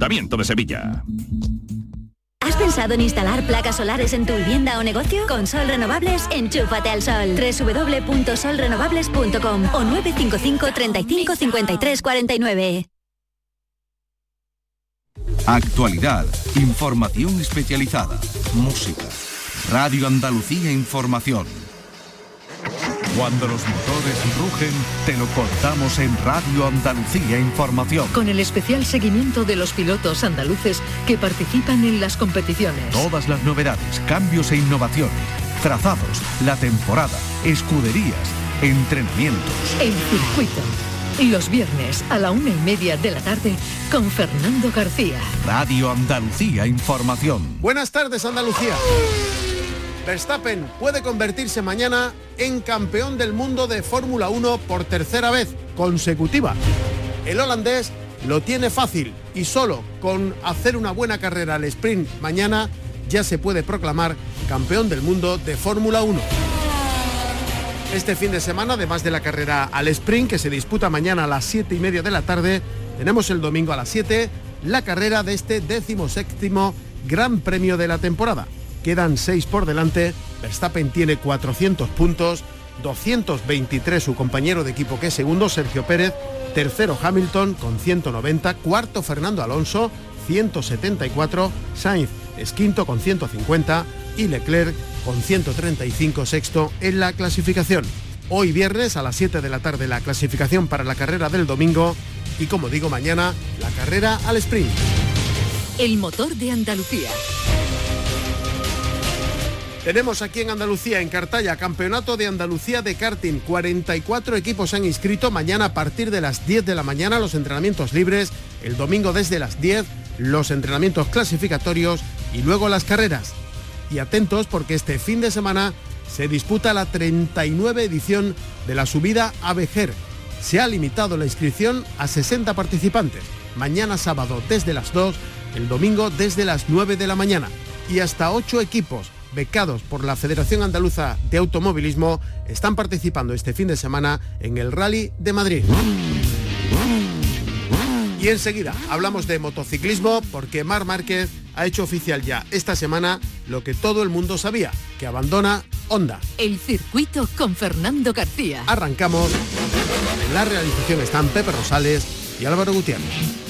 Ayuntamiento de Sevilla. ¿Has pensado en instalar placas solares en tu vivienda o negocio? Con Sol Renovables, enchúfate al sol. www.solrenovables.com o 955 35 53 49. Actualidad, información especializada, música. Radio Andalucía Información. Cuando los motores rugen, te lo contamos en Radio Andalucía Información. Con el especial seguimiento de los pilotos andaluces que participan en las competiciones. Todas las novedades, cambios e innovaciones, trazados, la temporada, escuderías, entrenamientos. El circuito. Los viernes a la una y media de la tarde con Fernando García. Radio Andalucía Información. Buenas tardes, Andalucía. Verstappen puede convertirse mañana en campeón del mundo de Fórmula 1 por tercera vez consecutiva. El holandés lo tiene fácil y solo con hacer una buena carrera al sprint mañana ya se puede proclamar campeón del mundo de Fórmula 1. Este fin de semana, además de la carrera al sprint que se disputa mañana a las 7 y media de la tarde, tenemos el domingo a las 7 la carrera de este décimo séptimo Gran Premio de la temporada. Quedan 6 por delante, Verstappen tiene 400 puntos, 223 su compañero de equipo que es segundo, Sergio Pérez, tercero Hamilton con 190, cuarto Fernando Alonso, 174, Sainz es quinto con 150 y Leclerc con 135 sexto en la clasificación. Hoy viernes a las 7 de la tarde la clasificación para la carrera del domingo y como digo mañana la carrera al sprint. El motor de Andalucía. Tenemos aquí en Andalucía, en Cartaya, Campeonato de Andalucía de karting. 44 equipos se han inscrito. Mañana a partir de las 10 de la mañana los entrenamientos libres. El domingo desde las 10 los entrenamientos clasificatorios y luego las carreras. Y atentos porque este fin de semana se disputa la 39 edición de la subida a Vejer. Se ha limitado la inscripción a 60 participantes. Mañana sábado desde las 2, el domingo desde las 9 de la mañana. Y hasta 8 equipos becados por la Federación Andaluza de Automovilismo están participando este fin de semana en el Rally de Madrid. Y enseguida hablamos de motociclismo porque Mar Márquez ha hecho oficial ya esta semana lo que todo el mundo sabía, que abandona Honda. El circuito con Fernando García. Arrancamos. En la realización están Pepe Rosales y Álvaro Gutiérrez.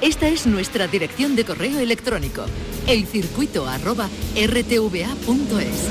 Esta es nuestra dirección de correo electrónico, elcircuito@rtva.es.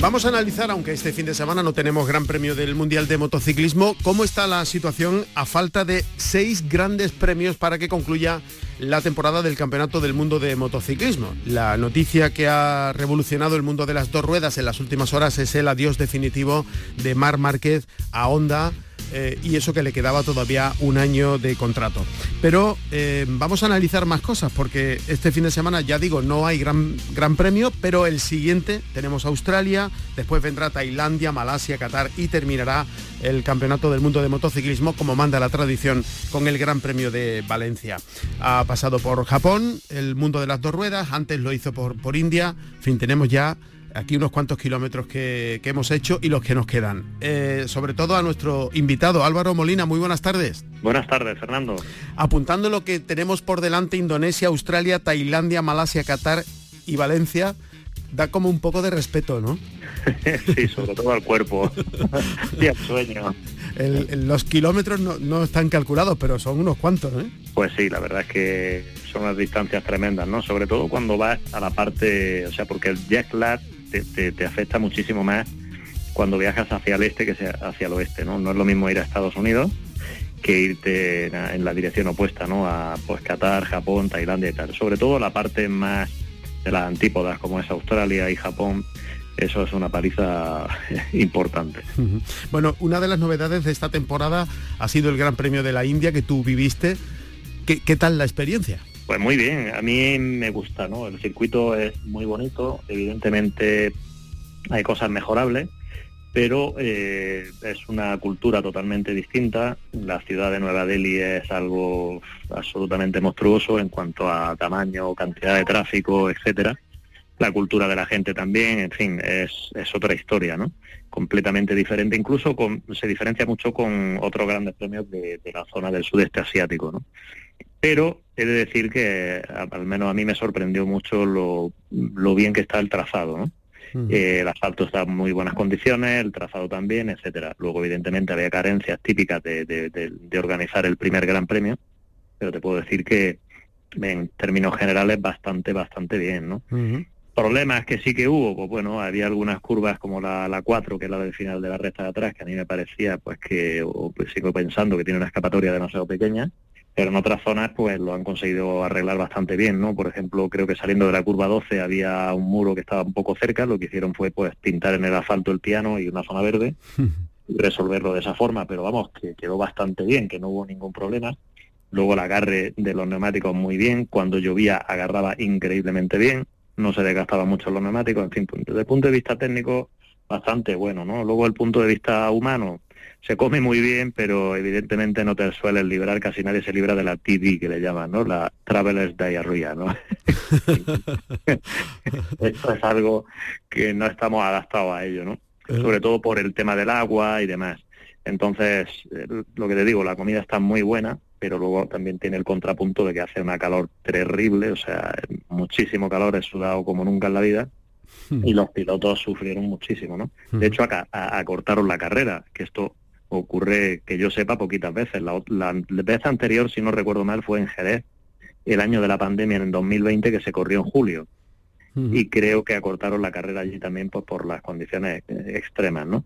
Vamos a analizar, aunque este fin de semana no tenemos Gran Premio del Mundial de Motociclismo, cómo está la situación a falta de seis grandes premios para que concluya la temporada del Campeonato del Mundo de Motociclismo. La noticia que ha revolucionado el mundo de las dos ruedas en las últimas horas es el adiós definitivo de Mar Márquez a Honda eh, y eso que le quedaba todavía un año de contrato. Pero eh, vamos a analizar más cosas porque este fin de semana, ya digo, no hay gran, gran premio, pero el siguiente tenemos Australia, después vendrá Tailandia, Malasia, Qatar y terminará el Campeonato del Mundo de Motociclismo como manda la tradición con el Gran Premio de Valencia. Ha pasado por Japón, el mundo de las dos ruedas, antes lo hizo por, por India, en fin, tenemos ya aquí unos cuantos kilómetros que, que hemos hecho y los que nos quedan. Eh, sobre todo a nuestro invitado Álvaro Molina, muy buenas tardes. Buenas tardes, Fernando. Apuntando lo que tenemos por delante, Indonesia, Australia, Tailandia, Malasia, Qatar y Valencia, da como un poco de respeto, ¿no? sí, sobre todo al cuerpo y al sueño. El- los kilómetros no, no están calculados, pero son unos cuantos, ¿eh? Pues sí, la verdad es que son unas distancias tremendas, ¿no? Sobre todo cuando vas a la parte, o sea, porque el jet lag te, afecta muchísimo más cuando viajas hacia el este que hacia el oeste, ¿no? No es lo mismo ir a Estados Unidos que irte en, la dirección opuesta, ¿no? A pues Qatar, Japón, Tailandia y tal. Sobre todo la parte más de las antípodas, como es Australia y Japón, eso es una paliza importante. Bueno, una de las novedades de esta temporada ha sido el Gran Premio de la India que tú viviste. ¿Qué, qué tal la experiencia? Pues muy bien, a mí me gusta, ¿no? El circuito es muy bonito, evidentemente hay cosas mejorables, pero eh, es una cultura totalmente distinta. La ciudad de Nueva Delhi es algo absolutamente monstruoso en cuanto a tamaño, cantidad de tráfico, etcétera. la cultura de la gente también, en fin, es, es otra historia, ¿no? Completamente diferente, incluso con, se diferencia mucho con otros grandes premios de, la zona del sudeste asiático, ¿no? Pero he de decir que al menos a mí me sorprendió mucho lo, lo bien que está el trazado, ¿no? Eh, el asfalto está en muy buenas condiciones, el trazado también, etcétera. Luego, evidentemente, había carencias típicas de, de, organizar el primer Gran Premio, pero te puedo decir que en términos generales bastante, bastante bien, ¿no? Problemas que sí que hubo, pues bueno, había algunas curvas como la, la 4, que es la del final de la recta de atrás, que a mí me parecía, pues que, o, pues, sigo pensando que tiene una escapatoria demasiado pequeña, pero en otras zonas pues lo han conseguido arreglar bastante bien, ¿no? Por ejemplo, creo que saliendo de la curva 12 había un muro que estaba un poco cerca, lo que hicieron fue pues pintar en el asfalto el piano y una zona verde y resolverlo de esa forma, pero vamos, que quedó bastante bien, que no hubo ningún problema. Luego el agarre de los neumáticos muy bien, cuando llovía agarraba increíblemente bien, no se desgastaba mucho los neumáticos, en fin, desde el punto de vista técnico bastante bueno, ¿no? Luego el punto de vista humano, se come muy bien, pero evidentemente no te sueles librar, casi nadie se libra de la TD que le llaman, ¿no? La Traveler's Diarrhea, ¿no? Esto es algo que no estamos adaptados a ello, ¿no? Eh. Sobre todo por el tema del agua y demás. Entonces, lo que te digo, la comida está muy buena, pero luego también tiene el contrapunto de que hace una calor terrible, o sea, muchísimo calor, he sudado como nunca en la vida, hmm. y los pilotos sufrieron muchísimo, ¿no? De hmm. hecho, acá acortaron la carrera, que esto ocurre que yo sepa poquitas veces. La, vez anterior, si no recuerdo mal, fue en Jerez, el año de la pandemia en el 2020 que se corrió en julio. Y creo que acortaron la carrera allí también pues, por las condiciones eh, extremas, ¿no?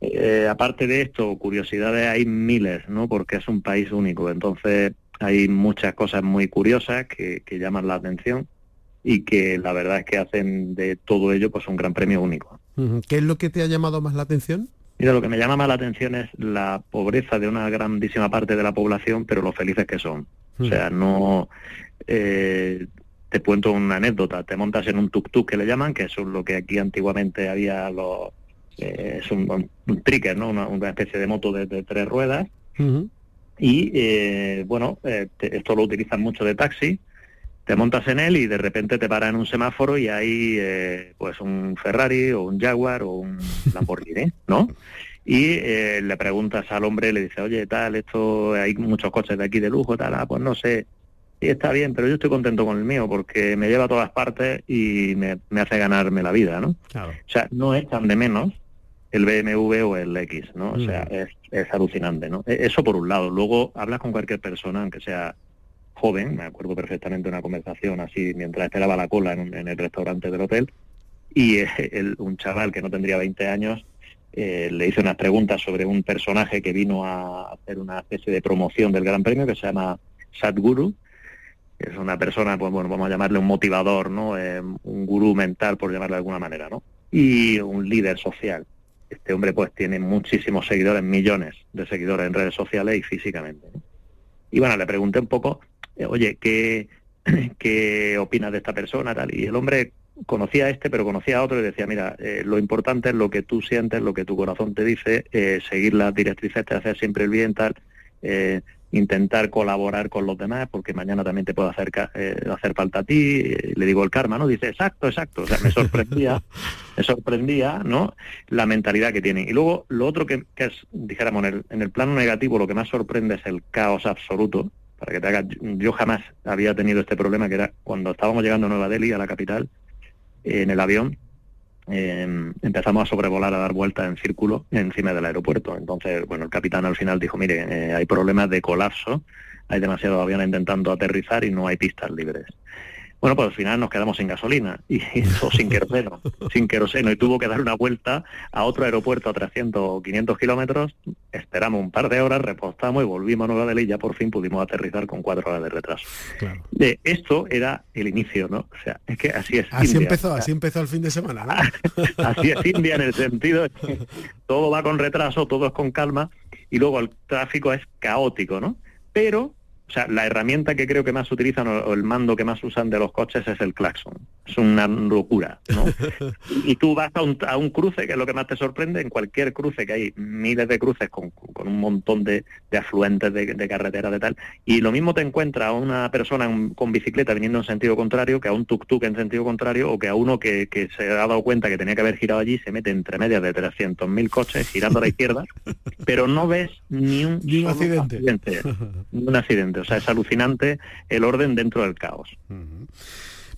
Eh, aparte de esto, curiosidades hay miles, ¿no? Porque es un país único, entonces hay muchas cosas muy curiosas que, que llaman la atención y que la verdad es que hacen de todo ello pues un gran premio único. ¿Qué es lo que te ha llamado más la atención? Mira, lo que me llama más la atención es la pobreza de una grandísima parte de la población, pero lo felices que son. O hmm. sea, no... Eh, te cuento una anécdota. Te montas en un tuk-tuk que le llaman, que es lo que aquí antiguamente había los... Eh, es un, un, tricker, ¿no? Una, especie de moto de, tres ruedas. Y, eh, bueno, esto lo utilizan mucho de taxi te montas en él y de repente te para en un semáforo y hay eh, pues un Ferrari o un Jaguar o un Lamborghini, ¿no? Y eh, le preguntas al hombre, le dice, oye, tal, esto, hay muchos coches de aquí de lujo, tal, ah, pues no sé, y está bien, pero yo estoy contento con el mío porque me lleva a todas partes y me, hace ganarme la vida, ¿no? O sea, no es tan de menos el BMW o el X, ¿no? O sea, mm. es, es alucinante, ¿no? E, eso por un lado. Luego hablas con cualquier persona, aunque sea joven, me acuerdo perfectamente una conversación así mientras esperaba la cola en, el restaurante del hotel, y un chaval que no tendría 20 años eh, le hizo unas preguntas sobre un personaje que vino a hacer una especie de promoción del Gran Premio que se llama Sadhguru, es una persona, pues bueno, vamos a llamarle un motivador, ¿no? Eh, un gurú mental, por llamarlo de alguna manera, ¿no? Y un líder social. Este hombre pues tiene muchísimos seguidores, millones de seguidores en redes sociales y físicamente. Y bueno, le pregunté un poco eh, oye, ¿qué, ¿qué opinas de esta persona? Tal? Y el hombre conocía a este, pero conocía a otro y decía, mira, eh, lo importante es lo que tú sientes, lo que tu corazón te dice, eh, seguir las directrices, te hacer siempre el bien, tal, intentar colaborar con los demás, porque mañana también te puede hacer, hacer falta a ti, le digo el karma, ¿no? Dice, exacto, exacto, o sea, me sorprendía, me sorprendía, ¿no? La mentalidad que tienen. Y luego, lo otro que, es, dijéramos, en el, en el plano negativo, lo que más sorprende es el caos absoluto, para que te hagas, yo jamás había tenido este problema, que era cuando estábamos llegando a Nueva Delhi, a la capital, en el avión, em, empezamos a sobrevolar, a dar vueltas en círculo encima del aeropuerto. Entonces, bueno, el capitán al final dijo, mire, eh, hay problemas de colapso, hay demasiados aviones intentando aterrizar y no hay pistas libres. Bueno, pues al final nos quedamos sin gasolina y eso sin queroseno, sin queroseno y tuvo que dar una vuelta a otro aeropuerto a 300 o 500 kilómetros, esperamos un par de horas, repostamos y volvimos a Nueva Delhi y ya por fin pudimos aterrizar con cuatro horas de retraso. De esto era el inicio, ¿no? O sea, es que así es. Así empezó, así empezó el fin de semana, ¿no? así es India en el sentido de que todo va con retraso, todo es con calma y luego el tráfico es caótico, ¿no? Pero o sea, la herramienta que creo que más utilizan o, el mando que más usan de los coches es el claxon. Es una locura, ¿no? y tú vas a un, a un, cruce, que es lo que más te sorprende, en cualquier cruce, que hay miles de cruces con, con un montón de, de afluentes de, de carreteras de tal, y lo mismo te encuentra a una persona con bicicleta viniendo en sentido contrario, que a un tuk-tuk en sentido contrario, o que a uno que, que, se ha dado cuenta que tenía que haber girado allí, se mete entre medias de 300.000 coches girando a la izquierda, pero no ves ni un, ni un accidente. accidente. un accidente. O sea, es alucinante el orden dentro del caos.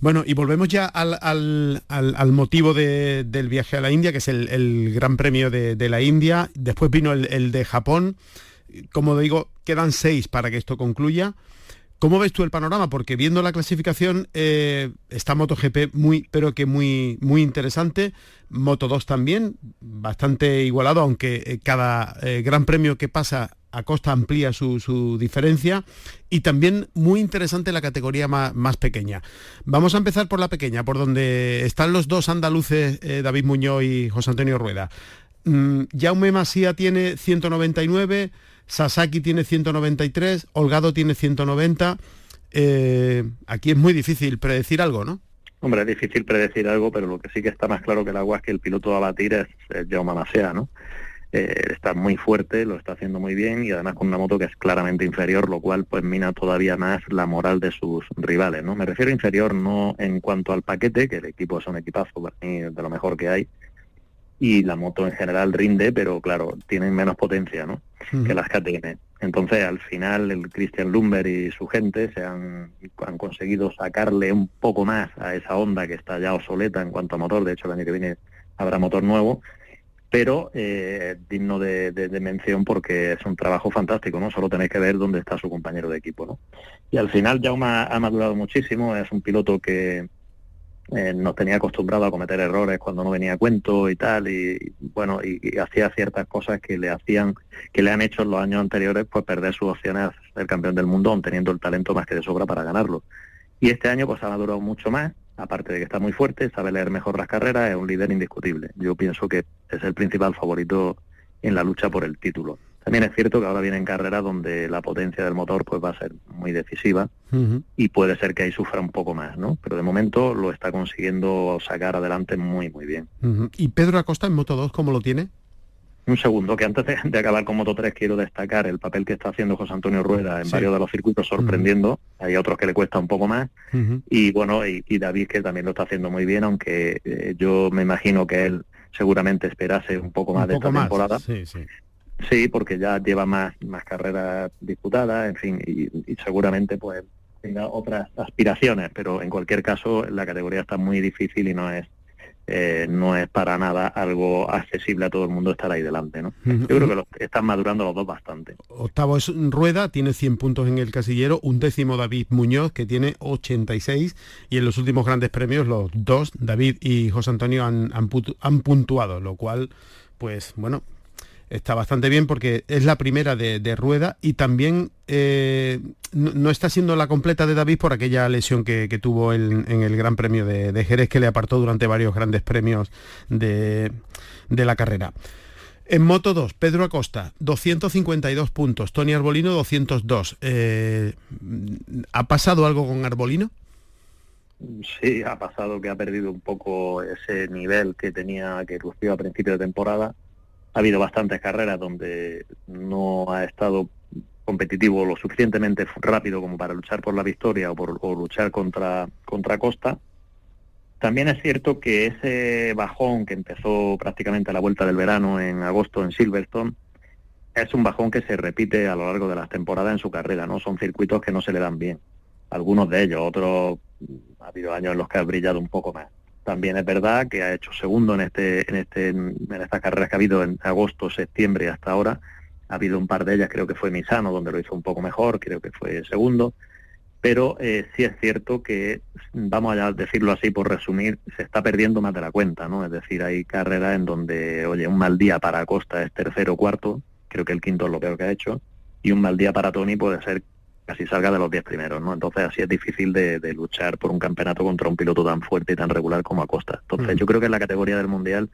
Bueno, y volvemos ya al, al, al, motivo de, del viaje a la India, que es el, el Gran Premio de, de, la India. Después vino el, el, de Japón. Como digo, quedan seis para que esto concluya. ¿Cómo ves tú el panorama? Porque viendo la clasificación eh, está MotoGP muy, pero que muy, muy interesante. Moto 2 también, bastante igualado, aunque eh, cada eh, gran premio que pasa a costa amplía su, su, diferencia. Y también muy interesante la categoría más, más, pequeña. Vamos a empezar por la pequeña, por donde están los dos andaluces, eh, David Muñoz y José Antonio Rueda. Mm, Jaume Masía tiene 199. Sasaki tiene 193, Holgado tiene 190. Eh, aquí es muy difícil predecir algo, ¿no? Hombre, es difícil predecir algo, pero lo que sí que está más claro que el agua es que el piloto a batir es, es Jaume Masea, ¿no? Eh, está muy fuerte, lo está haciendo muy bien y además con una moto que es claramente inferior, lo cual pues mina todavía más la moral de sus rivales, ¿no? Me refiero a inferior no en cuanto al paquete, que el equipo es un equipazo para mí de lo mejor que hay, y la moto en general rinde, pero claro, tienen menos potencia ¿no? Que las KTM. Entonces, al final, el Christian Lumber y su gente se han, han, conseguido sacarle un poco más a esa onda que está ya obsoleta en cuanto a motor. De hecho, el año que viene habrá motor nuevo, pero eh, digno de, mención porque es un trabajo fantástico, ¿no? Solo tenéis que ver dónde está su compañero de equipo, ¿no? Y al final, Jaume ha, ha madurado muchísimo, es un piloto que eh, nos tenía acostumbrado a cometer errores cuando no venía a cuento y tal, y bueno, y, hacía ciertas cosas que le hacían, que le han hecho en los años anteriores, pues perder sus opciones a campeón del mundo, teniendo el talento más que de sobra para ganarlo. Y este año pues ha madurado mucho más, aparte de que está muy fuerte, sabe leer mejor las carreras, es un líder indiscutible. Yo pienso que es el principal favorito en la lucha por el título. También es cierto que ahora vienen carreras donde la potencia del motor pues va a ser muy decisiva uh -huh. y puede ser que ahí sufra un poco más, ¿no? Pero de momento lo está consiguiendo sacar adelante muy, muy bien. Uh -huh. ¿Y Pedro Acosta en Moto 2 cómo lo tiene? Un segundo, que antes de, de, acabar con Moto 3 quiero destacar el papel que está haciendo José Antonio Rueda en sí. varios de los circuitos sorprendiendo. Uh -huh. Hay otros que le cuesta un poco más. Y bueno, y, y, David que también lo está haciendo muy bien, aunque eh, yo me imagino que él seguramente esperase un poco más un de poco esta más. temporada. Sí, sí. Sí, porque ya lleva más, más carreras disputadas, en fin, y, y, seguramente pues tenga otras aspiraciones, pero en cualquier caso la categoría está muy difícil y no es eh, no es para nada algo accesible a todo el mundo estar ahí delante, ¿no? Yo creo que los, están madurando los dos bastante. Octavo es Rueda, tiene 100 puntos en el casillero, un décimo David Muñoz, que tiene 86, y en los últimos grandes premios los dos, David y José Antonio, han, han, han puntuado, lo cual, pues bueno, está bastante bien porque es la primera de, de rueda y también eh, no, está siendo la completa de David por aquella lesión que, que tuvo en, en, el Gran Premio de, de, Jerez que le apartó durante varios grandes premios de, de la carrera. En Moto 2, Pedro Acosta, 252 puntos, Tony Arbolino, 202. Eh, ¿Ha pasado algo con Arbolino? Sí, ha pasado que ha perdido un poco ese nivel que tenía, que lució a principio de temporada ha habido bastantes carreras donde no ha estado competitivo lo suficientemente rápido como para luchar por la victoria o por luchar contra, contra Costa. También es cierto que ese bajón que empezó prácticamente a la vuelta del verano en agosto en Silverstone es un bajón que se repite a lo largo de las temporadas en su carrera, ¿no? Son circuitos que no se le dan bien. Algunos de ellos, otros ha habido años en los que ha brillado un poco más. También es verdad que ha hecho segundo en este, en este, en estas carreras que ha habido en agosto, septiembre y hasta ahora. Ha habido un par de ellas, creo que fue Misano, donde lo hizo un poco mejor, creo que fue segundo. Pero eh, sí es cierto que, vamos a decirlo así por resumir, se está perdiendo más de la cuenta, ¿no? Es decir, hay carreras en donde, oye, un mal día para Costa es tercero o cuarto, creo que el quinto es lo peor que ha hecho, y un mal día para Tony puede ser casi salga de los 10 primeros, ¿no? Entonces así es difícil de, de, luchar por un campeonato contra un piloto tan fuerte y tan regular como Acosta. Entonces mm. yo creo que es la categoría del Mundial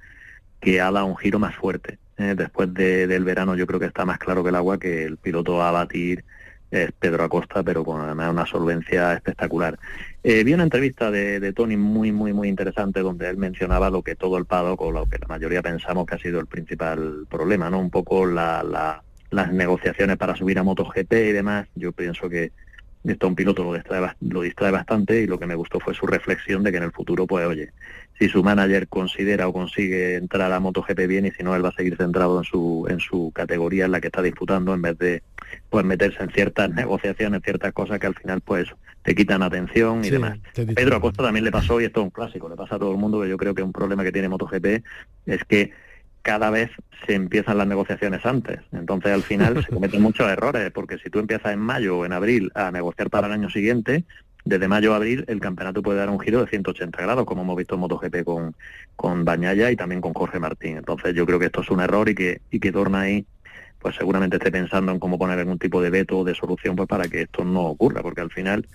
que ha dado un giro más fuerte. ¿eh? Después de, del verano yo creo que está más claro que el agua que el piloto a batir es Pedro Acosta, pero con además una solvencia espectacular. Eh, vi una entrevista de, Tony muy, muy, muy interesante donde él mencionaba lo que todo el paddock o lo que la mayoría pensamos que ha sido el principal problema, ¿no? Un poco las negociaciones para subir a MotoGP y demás. Yo pienso que esto a un piloto lo distrae, lo distrae bastante y lo que me gustó fue su reflexión de que en el futuro, pues oye, si su manager considera o consigue entrar a MotoGP bien y si no, él va a seguir centrado en su, en su categoría en la que está disputando en vez de pues meterse en ciertas negociaciones, ciertas cosas que al final pues te quitan atención y demás. Pedro Acosta también le pasó y esto es un clásico, le pasa a todo el mundo que yo creo que un problema que tiene MotoGP es que cada vez se empiezan las negociaciones antes. Entonces, al final se cometen muchos errores, porque si tú empiezas en mayo o en abril a negociar para el año siguiente, desde mayo a abril el campeonato puede dar un giro de 180 grados, como hemos visto en MotoGP con, con Bañaya y también con Jorge Martín. Entonces yo creo que esto es un error y que, y que ahí pues seguramente esté pensando en cómo poner algún tipo de veto o de solución pues para que esto no ocurra, porque al final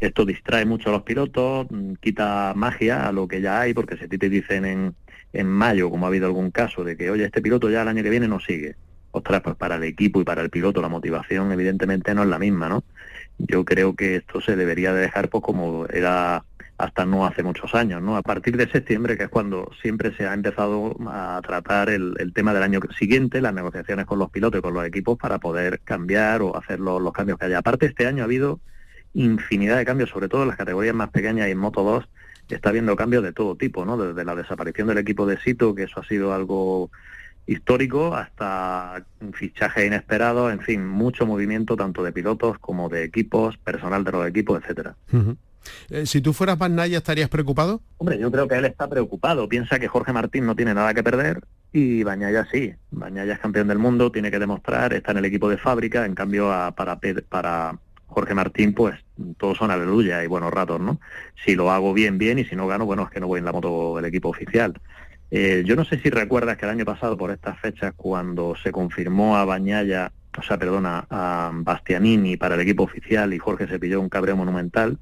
esto distrae mucho a los pilotos, mm, quita magia a lo que ya hay, porque si a ti te dicen en, en mayo, como ha habido algún caso, de que, oye, este piloto ya el año que viene no sigue, ostras, pues para el equipo y para el piloto la motivación evidentemente no es la misma, ¿no? yo creo que esto se debería de dejar pues como era hasta no hace muchos años, ¿no? A partir de septiembre, que es cuando siempre se ha empezado a tratar el, tema del año siguiente, las negociaciones con los pilotos y con los equipos para poder cambiar o hacer los, los cambios que haya. Aparte, este año ha habido infinidad de cambios, sobre todo en las categorías más pequeñas y en Moto 2 está habiendo cambios de todo tipo, ¿no? Desde la desaparición del equipo de Sito, que eso ha sido algo histórico hasta fichaje inesperado, en fin, mucho movimiento tanto de pilotos como de equipos, personal de los equipos, etcétera. Eh, si tú fueras Van ¿estarías preocupado? Hombre, yo creo que él está preocupado. Piensa que Jorge Martín no tiene nada que perder y Bañaya sí. Bañaya es campeón del mundo, tiene que demostrar, está en el equipo de fábrica. En cambio, para, para Jorge Martín, pues todos son aleluya y buenos ratos, ¿no? Si lo hago bien, bien, y si no gano, bueno, es que no voy en la moto del equipo oficial. Eh, yo no sé si recuerdas que el año pasado, por estas fechas, cuando se confirmó a Bañaya, o sea, perdona, a Bastianini para el equipo oficial y Jorge se pilló un cabreo monumental,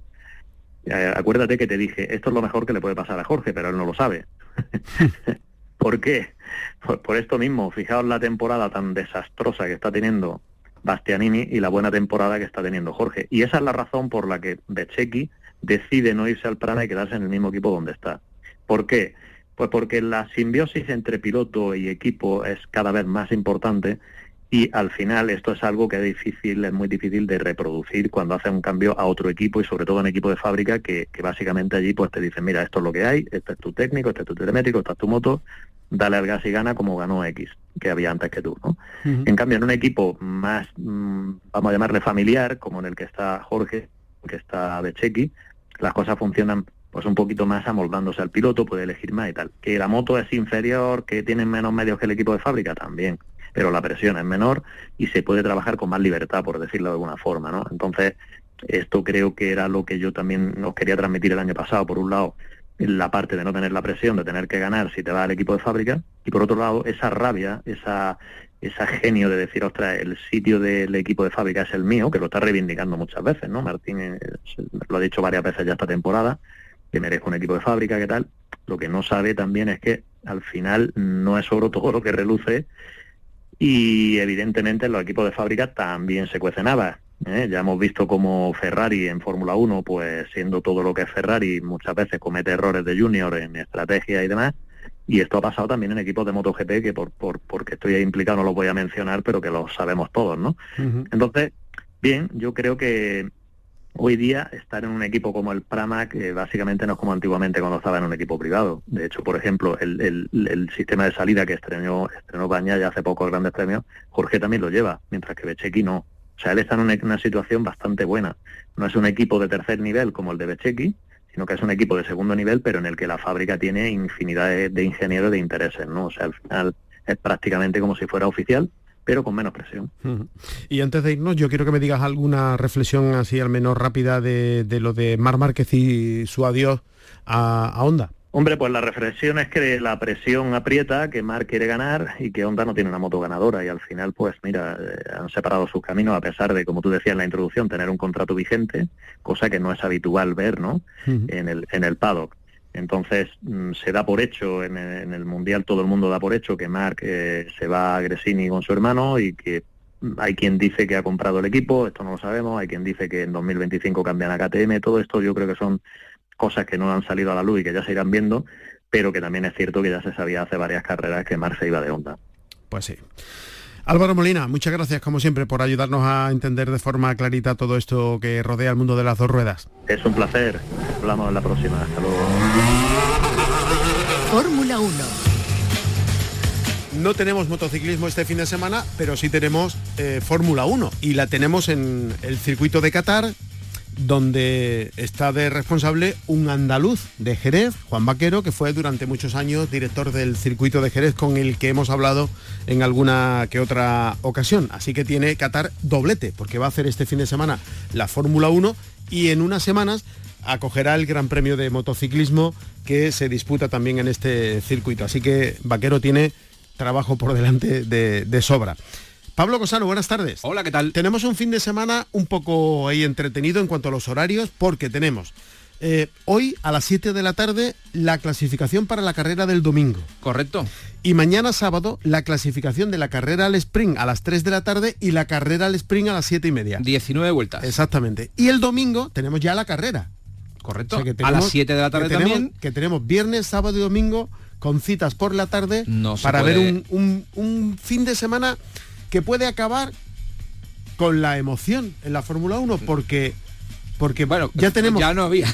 eh, acuérdate que te dije, esto es lo mejor que le puede pasar a Jorge, pero él no lo sabe. ¿Por qué? Pues por esto mismo, fijaos la temporada tan desastrosa que está teniendo Bastianini y la buena temporada que está teniendo Jorge. Y esa es la razón por la que Bececchi decide no irse al Prana y quedarse en el mismo equipo donde está. ¿Por qué? Pues porque la simbiosis entre piloto y equipo es cada vez más importante y al final esto es algo que es difícil, es muy difícil de reproducir cuando hace un cambio a otro equipo y sobre todo en equipo de fábrica que, básicamente allí pues te dicen, mira, esto es lo que hay, este es tu técnico, este es tu telemétrico, esta es tu moto, dale al gas y gana como ganó X, que había antes que tú. ¿no? En cambio, en un equipo más, mm, vamos a llamarle familiar, como en el que está Jorge, que está Bechequi, las cosas funcionan pues un poquito más amoldándose al piloto, puede elegir más y tal. Que la moto es inferior, que tienen menos medios que el equipo de fábrica, también, pero la presión es menor y se puede trabajar con más libertad, por decirlo de alguna forma, ¿no? Entonces, esto creo que era lo que yo también os quería transmitir el año pasado, por un lado, la parte de no tener la presión, de tener que ganar si te va al equipo de fábrica, y por otro lado, esa rabia, esa esa genio de decir, ostras, el sitio del equipo de fábrica es el mío, que lo está reivindicando muchas veces, ¿no? Martín eh, lo ha dicho varias veces ya esta temporada, que merezca un equipo de fábrica, que tal. Lo que no sabe también es que al final no es oro todo lo que reluce y evidentemente en los equipos de fábrica también se cuecen habas. ¿eh? Ya hemos visto como Ferrari en Fórmula 1, pues siendo todo lo que es Ferrari, muchas veces comete errores de junior en estrategia y demás. Y esto ha pasado también en equipos de MotoGP, que por, por porque estoy ahí implicado no lo voy a mencionar, pero que lo sabemos todos, ¿no? Entonces, bien, yo creo que Hoy día estar en un equipo como el Pramac básicamente no es como antiguamente cuando estaba en un equipo privado. De hecho, por ejemplo, el, sistema de salida que estrenó, estrenó ya hace poco grandes premios, Jorge también lo lleva, mientras que Bechequi no. O sea, él está en una, situación bastante buena. No es un equipo de tercer nivel como el de Bechequi, sino que es un equipo de segundo nivel, pero en el que la fábrica tiene infinidad de, de ingenieros de intereses, ¿no? O sea, al final es prácticamente como si fuera oficial pero con menos presión. Y antes de irnos, yo quiero que me digas alguna reflexión así al menos rápida de, lo de Mar Márquez y su adiós a, a Honda. Hombre, pues la reflexión es que la presión aprieta, que Mar quiere ganar y que Honda no tiene una moto ganadora y al final, pues mira, eh, han separado sus caminos a pesar de, como tú decías en la introducción, tener un contrato vigente, cosa que no es habitual ver, ¿no? en, el, en el paddock. Entonces mm, se da por hecho, en el, Mundial todo el mundo da por hecho que Marc eh, se va a Gresini con su hermano y que hay quien dice que ha comprado el equipo, esto no lo sabemos, hay quien dice que en 2025 cambian a KTM, todo esto yo creo que son cosas que no han salido a la luz y que ya se irán viendo, pero que también es cierto que ya se sabía hace varias carreras que Marc se iba de onda. Pues sí. Álvaro Molina, muchas gracias como siempre por ayudarnos a entender de forma clarita todo esto que rodea el mundo de las dos ruedas. Es un placer. Hablamos en la próxima. Hasta luego. Fórmula 1. No tenemos motociclismo este fin de semana, pero sí tenemos eh, Fórmula 1 y la tenemos en el circuito de Qatar, donde está de responsable un andaluz de Jerez, Juan Vaquero, que fue durante muchos años director del circuito de Jerez con el que hemos hablado en alguna que otra ocasión. Así que tiene Qatar doblete, porque va a hacer este fin de semana la Fórmula 1 y en unas semanas acogerá el Gran Premio de Motociclismo que se disputa también en este circuito. Así que Vaquero tiene trabajo por delante de, de sobra. Pablo Cosano, buenas tardes. Hola, ¿qué tal? Tenemos un fin de semana un poco ahí entretenido en cuanto a los horarios, porque tenemos eh, hoy a las 7 de la tarde la clasificación para la carrera del domingo. Correcto. Y mañana sábado la clasificación de la carrera al sprint a las 3 de la tarde y la carrera al sprint a las 7 y media. 19 vueltas. Exactamente. Y el domingo tenemos ya la carrera. Correcto. O sea que a tenemos- las 7 de la tarde que tenemos- también. Que tenemos viernes, sábado y domingo con citas por la tarde No para puede- ver un, un- un fin de semana que puede acabar con la emoción en la Fórmula 1 porque porque Bueno, ya tenemos Ya no había.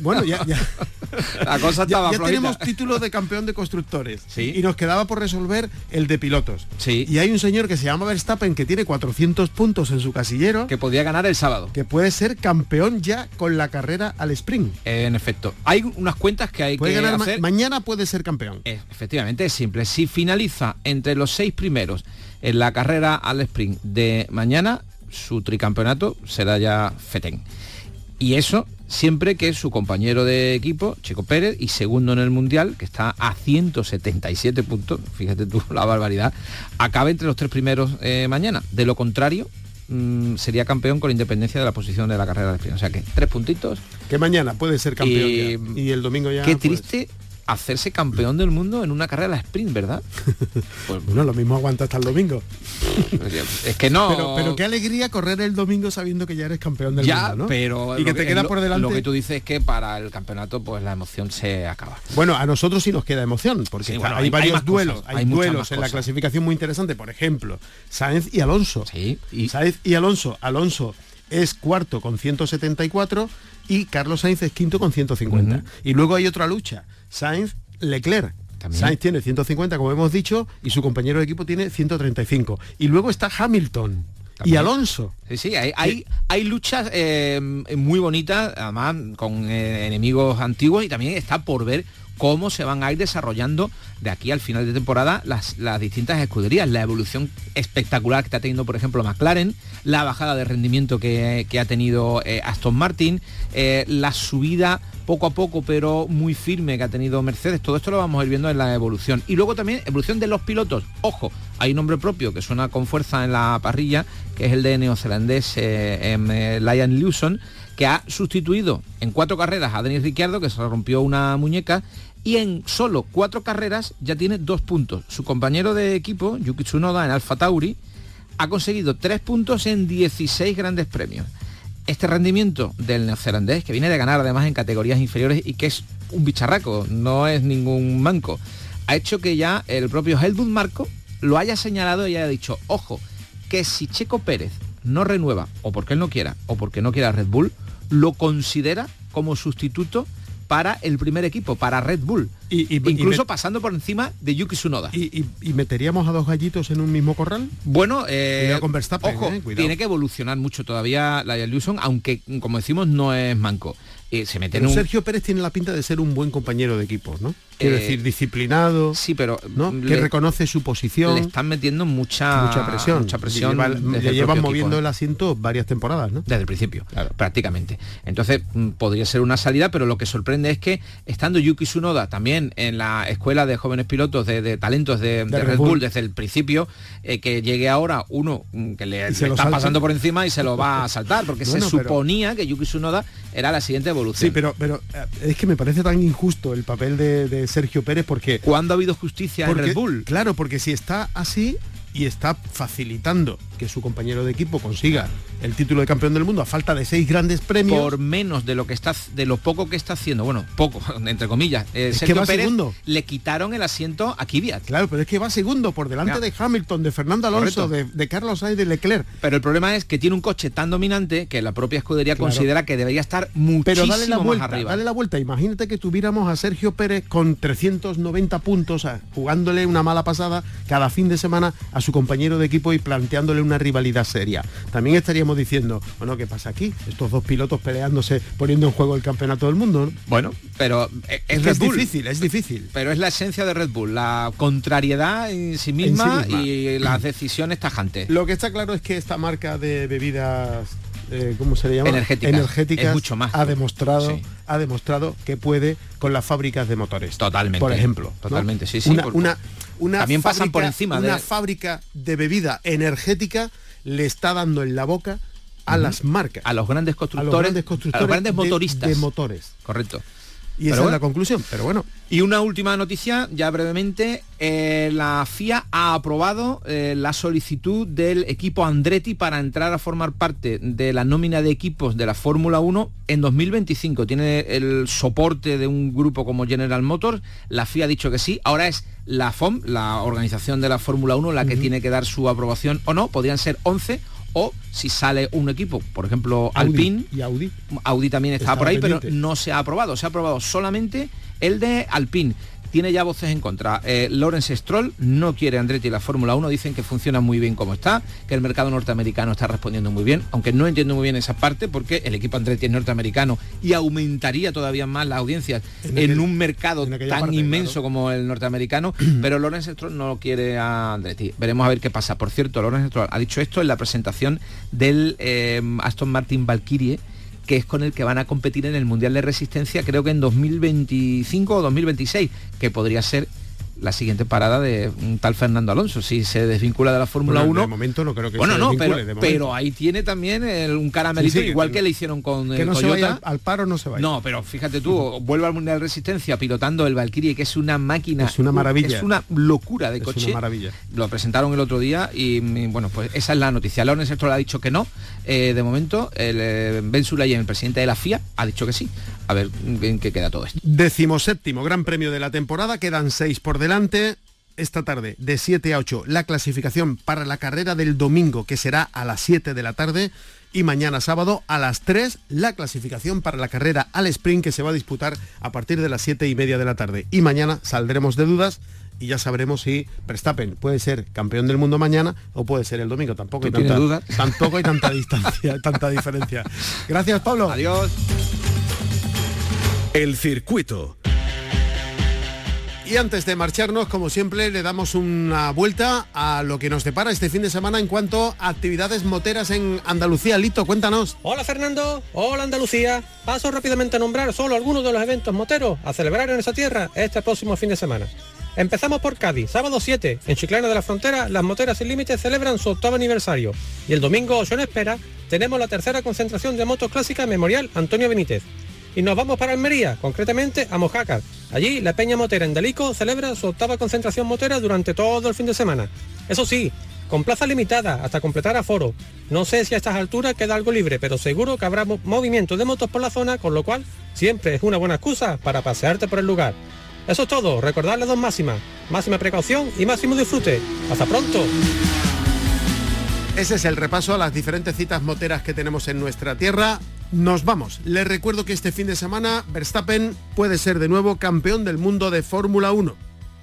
bueno ya, ya- La cosa ya- estaba ya flojita. tenemos título de campeón de constructores Sí. y nos quedaba por resolver el de pilotos Sí. y hay un señor que se llama Verstappen que tiene 400 puntos en su casillero Que podía ganar el sábado. que puede ser campeón ya con la carrera al sprint En efecto. Hay unas cuentas que hay puede que ganar ma- mañana puede ser campeón Eh, Efectivamente, es simple. Si finaliza entre los seis primeros en la carrera al sprint de mañana, su tricampeonato será ya Fetén. Y eso siempre que su compañero de equipo, Checo Pérez, y segundo en el Mundial, que está a 177 puntos, fíjate tú la barbaridad, acabe entre los tres primeros eh, mañana. De lo contrario, mm, sería campeón con independencia de la posición de la carrera del sprint. O sea que tres puntitos. que mañana puede ser campeón Y- ya. y el domingo ya Qué pues, triste hacerse campeón del mundo en una carrera al sprint, ¿verdad? Pues, bueno lo mismo aguanta hasta el domingo es que no. pero, pero qué alegría correr el domingo sabiendo que ya eres campeón del ya, mundo ¿no? pero y que te queda por delante Lo que tú dices es que para el campeonato, pues la emoción se acaba. Bueno, a nosotros sí nos queda emoción, porque Sí, está- bueno, hay, hay- varios hay duelos, cosas, hay, duelos en la clasificación muy interesante. Por ejemplo, Sáenz y Alonso. Sí, y Sáenz y Alonso. Alonso es cuarto con 174 y Carlos Sainz es quinto con 150. Ujú. Y luego hay otra lucha. Sainz, Leclerc. También. Sainz tiene 150, como hemos dicho, y su compañero de equipo tiene 135. Y luego está Hamilton y. Alonso. Sí, sí, hay, hay, hay luchas eh, muy bonitas, además con eh, enemigos antiguos y también está por ver cómo se van a ir desarrollando de aquí al final de temporada las, las distintas escuderías, la evolución espectacular que está teniendo, por ejemplo, McLaren, la bajada de rendimiento que, que ha tenido eh, Aston Martin, eh, la subida poco a poco pero muy firme que ha tenido Mercedes, todo esto lo vamos a ir viendo en la evolución. Y luego también evolución de los pilotos. Ojo, hay un nombre propio que suena con fuerza en la parrilla, que es el de neozelandés eh, em, eh, Liam Lawson, que ha sustituido en cuatro carreras a Denis Ricciardo, que se rompió una muñeca, y en solo cuatro carreras ya tiene dos puntos. Su compañero de equipo, Yuki Tsunoda, en Alfa Tauri, ha conseguido tres puntos en 16 grandes premios. Este rendimiento del neozelandés, que viene de ganar además en categorías inferiores y que es un bicharraco, no es ningún manco, ha hecho que ya el propio Helmut Marco lo haya señalado y haya dicho, ojo, que si Checo Pérez no renueva, o porque él no quiera, o porque no quiera Red Bull, lo considera como sustituto para el primer equipo, para Red Bull. Y, Incluso pasando por encima de Yuki Tsunoda. y- meteríamos a dos gallitos en un mismo corral. Bueno, eh, con ojo, eh, tiene que evolucionar mucho todavía la Lewison, aunque como decimos no es manco. Eh, se mete en un Sergio Pérez tiene la pinta de ser un buen compañero de equipo, ¿no? Quiero Eh, decir, disciplinado, sí, pero ¿no? le- que reconoce su posición, le están metiendo mucha mucha presión. mucha presión Lleva- le llevan moviendo equipo, el ¿eh? asiento varias temporadas, ¿no? desde el principio, Claro. prácticamente. Entonces, mm, podría ser una salida, pero lo que sorprende es que estando Yuki Tsunoda también en la escuela de jóvenes pilotos de, de talentos de, de Red Red Bull. Bull. desde el principio, eh, que llegue ahora uno mm, que le, está pasando por encima y se lo va a saltar, porque Bueno, se pero- suponía que Yuki Tsunoda era la siguiente evolución. Sí, pero, pero eh, es que me parece tan injusto el papel de, de Sergio Pérez porque, ¿Cuándo ha habido justicia porque- en Red Bull? Claro, porque si está así, y está facilitando que su compañero de equipo consiga el título de campeón del mundo a falta de seis grandes premios. Por menos de lo que está de lo poco que está haciendo, bueno, poco, entre comillas. Eh, Es Sergio que va Pérez segundo. le quitaron el asiento a Kvyat. Claro, pero es que va segundo por delante de Hamilton, de Fernando Alonso, de, Carlos Sainz, de Leclerc. Pero el problema es que tiene un coche tan dominante que la propia escudería Claro. considera que debería estar muchísimo Pero dale la más vuelta, arriba. dale la vuelta. Imagínate que tuviéramos a Sergio Pérez con 390 puntos, jugándole una mala pasada cada fin de semana a su compañero de equipo y planteándole una rivalidad seria. También estaríamos diciendo, bueno, ¿qué pasa aquí? Estos dos pilotos peleándose, poniendo en juego el campeonato del mundo. ¿no? Bueno, pero eh, es, Es, que Red es Bull. difícil, es difícil. Pero es la esencia de Red Bull, la contrariedad en sí misma, misma. y las decisiones tajantes. Lo que está claro es que esta marca de bebidas, eh, ¿cómo se le llama? Energéticas. Energéticas Es mucho más. ha demostrado, Sí. ha demostrado que puede con las fábricas de motores. Totalmente. Por ejemplo. ¿no? Totalmente, sí, sí, Una, una, una También pasan por encima Una de- fábrica de bebida energética le está dando en la boca a las marcas. A los grandes a constructores, los grandes constructores a los grandes de- motoristas. de motores. Correcto. Y Pero esa es bueno. la conclusión. Pero bueno, Y una última noticia, ya brevemente, eh, la FIA ha aprobado eh, la solicitud del equipo Andretti para entrar a formar parte de la nómina de equipos de la Fórmula 1 en 2025. Tiene el soporte de un grupo como General Motors, la FIA ha dicho que sí, ahora es la FOM, la organización de la Fórmula 1, la que tiene que dar su aprobación o no, podrían ser 11 o si sale un equipo, por ejemplo Audi Alpine, y Audi. Audi también está Estaba por ahí, pero no se ha aprobado. Se ha aprobado solamente el de Alpine. Tiene ya voces en contra. Eh, Lawrence Stroll no quiere Andretti la Fórmula 1. Dicen que funciona muy bien como está, que el mercado norteamericano está respondiendo muy bien, aunque no entiendo muy bien esa parte porque el equipo Andretti es norteamericano y aumentaría todavía más las audiencias En en, aquel- un mercado en tan parte, inmenso claro. como el norteamericano, pero Lawrence Stroll no quiere a Andretti. Veremos a ver qué pasa. Por cierto, Lawrence Stroll ha dicho esto en la presentación del eh, Aston Martin Valkyrie que es con el que van a competir en el Mundial de Resistencia, creo que en 2025 o 2026, que podría ser la siguiente parada de un tal Fernando Alonso, si se desvincula de la Fórmula Bueno, 1. De momento no creo que bueno, se no, pero, de pero ahí tiene también el- un caramelito, Sí, sí, igual que le hicieron con que el no se Toyota. vaya al, paro, no se vaya. No, pero fíjate tú, vuelve al Mundial Resistencia pilotando el Valkyrie, que es una máquina. Es una maravilla. Es una locura de Es coche. una maravilla. Lo presentaron el otro día y bueno, pues esa es la noticia. Lawrence Stroll ha dicho que no. Eh, de momento, el eh, Ben Sulayem, el presidente de la FIA, ha dicho que sí. A ver mm, en qué queda todo esto. Decimoséptimo Gran Premio de la temporada, quedan seis por delante. Esta tarde, de 7 a 8, la clasificación para la carrera del domingo, que será a las 7 de la tarde. Y mañana sábado a las 3, la clasificación para la carrera al sprint, que se va a disputar a partir de las 7 y media de la tarde. Y mañana saldremos de dudas y ya sabremos si Verstappen puede ser campeón del mundo mañana o puede ser el domingo. Tampoco hay ¿Tú tienes tanta, dudas? tampoco hay tanta distancia, tanta diferencia. Gracias, Pablo. Adiós. El circuito. Y antes de marcharnos, como siempre, le damos una vuelta a lo que nos depara este fin de semana en cuanto a actividades moteras en Andalucía. Lito, cuéntanos. Hola Fernando, hola Andalucía. Paso rápidamente a nombrar solo algunos de los eventos moteros a celebrar en esa tierra este próximo fin de semana. Empezamos por Cádiz, sábado 7, en Chiclana de la Frontera, las moteras sin límites celebran su octavo aniversario. Y el domingo 8 en espera, tenemos la tercera concentración de motos clásicas Memorial Antonio Benítez. Y nos vamos para Almería, concretamente a Mojácar. Allí, la Peña Motera en Delico celebra su octava concentración motera durante todo el fin de semana. Eso sí, con plaza limitada hasta completar aforo. No sé si a estas alturas queda algo libre, pero seguro que habrá mo- movimiento de motos por la zona, con lo cual siempre es una buena excusa para pasearte por el lugar. Eso es todo, recordar las dos máximas. Máxima precaución y máximo disfrute. Hasta pronto. Ese es el repaso a las diferentes citas moteras que tenemos en nuestra tierra. Nos vamos. Les recuerdo que este fin de semana Verstappen puede ser de nuevo campeón del mundo de Fórmula 1.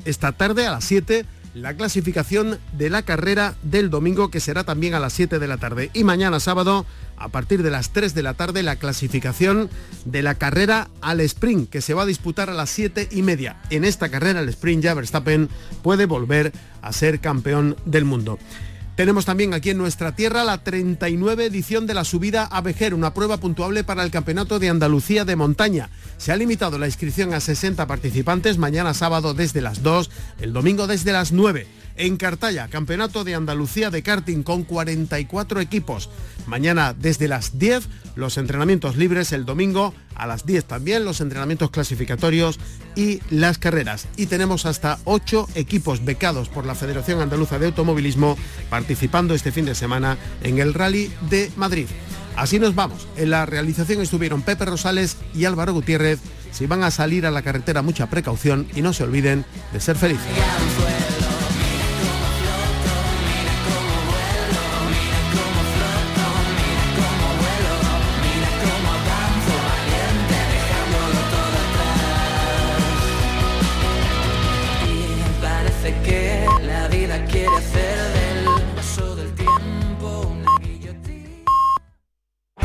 Esta tarde a las 7 la clasificación de la carrera del domingo que será también a las 7 de la tarde. Y mañana sábado a partir de las 3 de la tarde la clasificación de la carrera al sprint que se va a disputar a las 7 y media. En esta carrera al sprint ya Verstappen puede volver a ser campeón del mundo. Tenemos también aquí en nuestra tierra la 39 edición de la subida a Vejer, una prueba puntuable para el Campeonato de Andalucía de Montaña. Se ha limitado la inscripción a 60 participantes, mañana sábado desde las 2, el domingo desde las 9. En Cartaya, Campeonato de Andalucía de karting con 44 equipos. Mañana desde las 10 los entrenamientos libres, el domingo a las 10 también los entrenamientos clasificatorios y las carreras. Y tenemos hasta 8 equipos becados por la Federación Andaluza de Automovilismo participando este fin de semana en el Rally de Madrid. Así nos vamos. En la realización estuvieron Pepe Rosales y Álvaro Gutiérrez. Si van a salir a la carretera, mucha precaución y no se olviden de ser felices.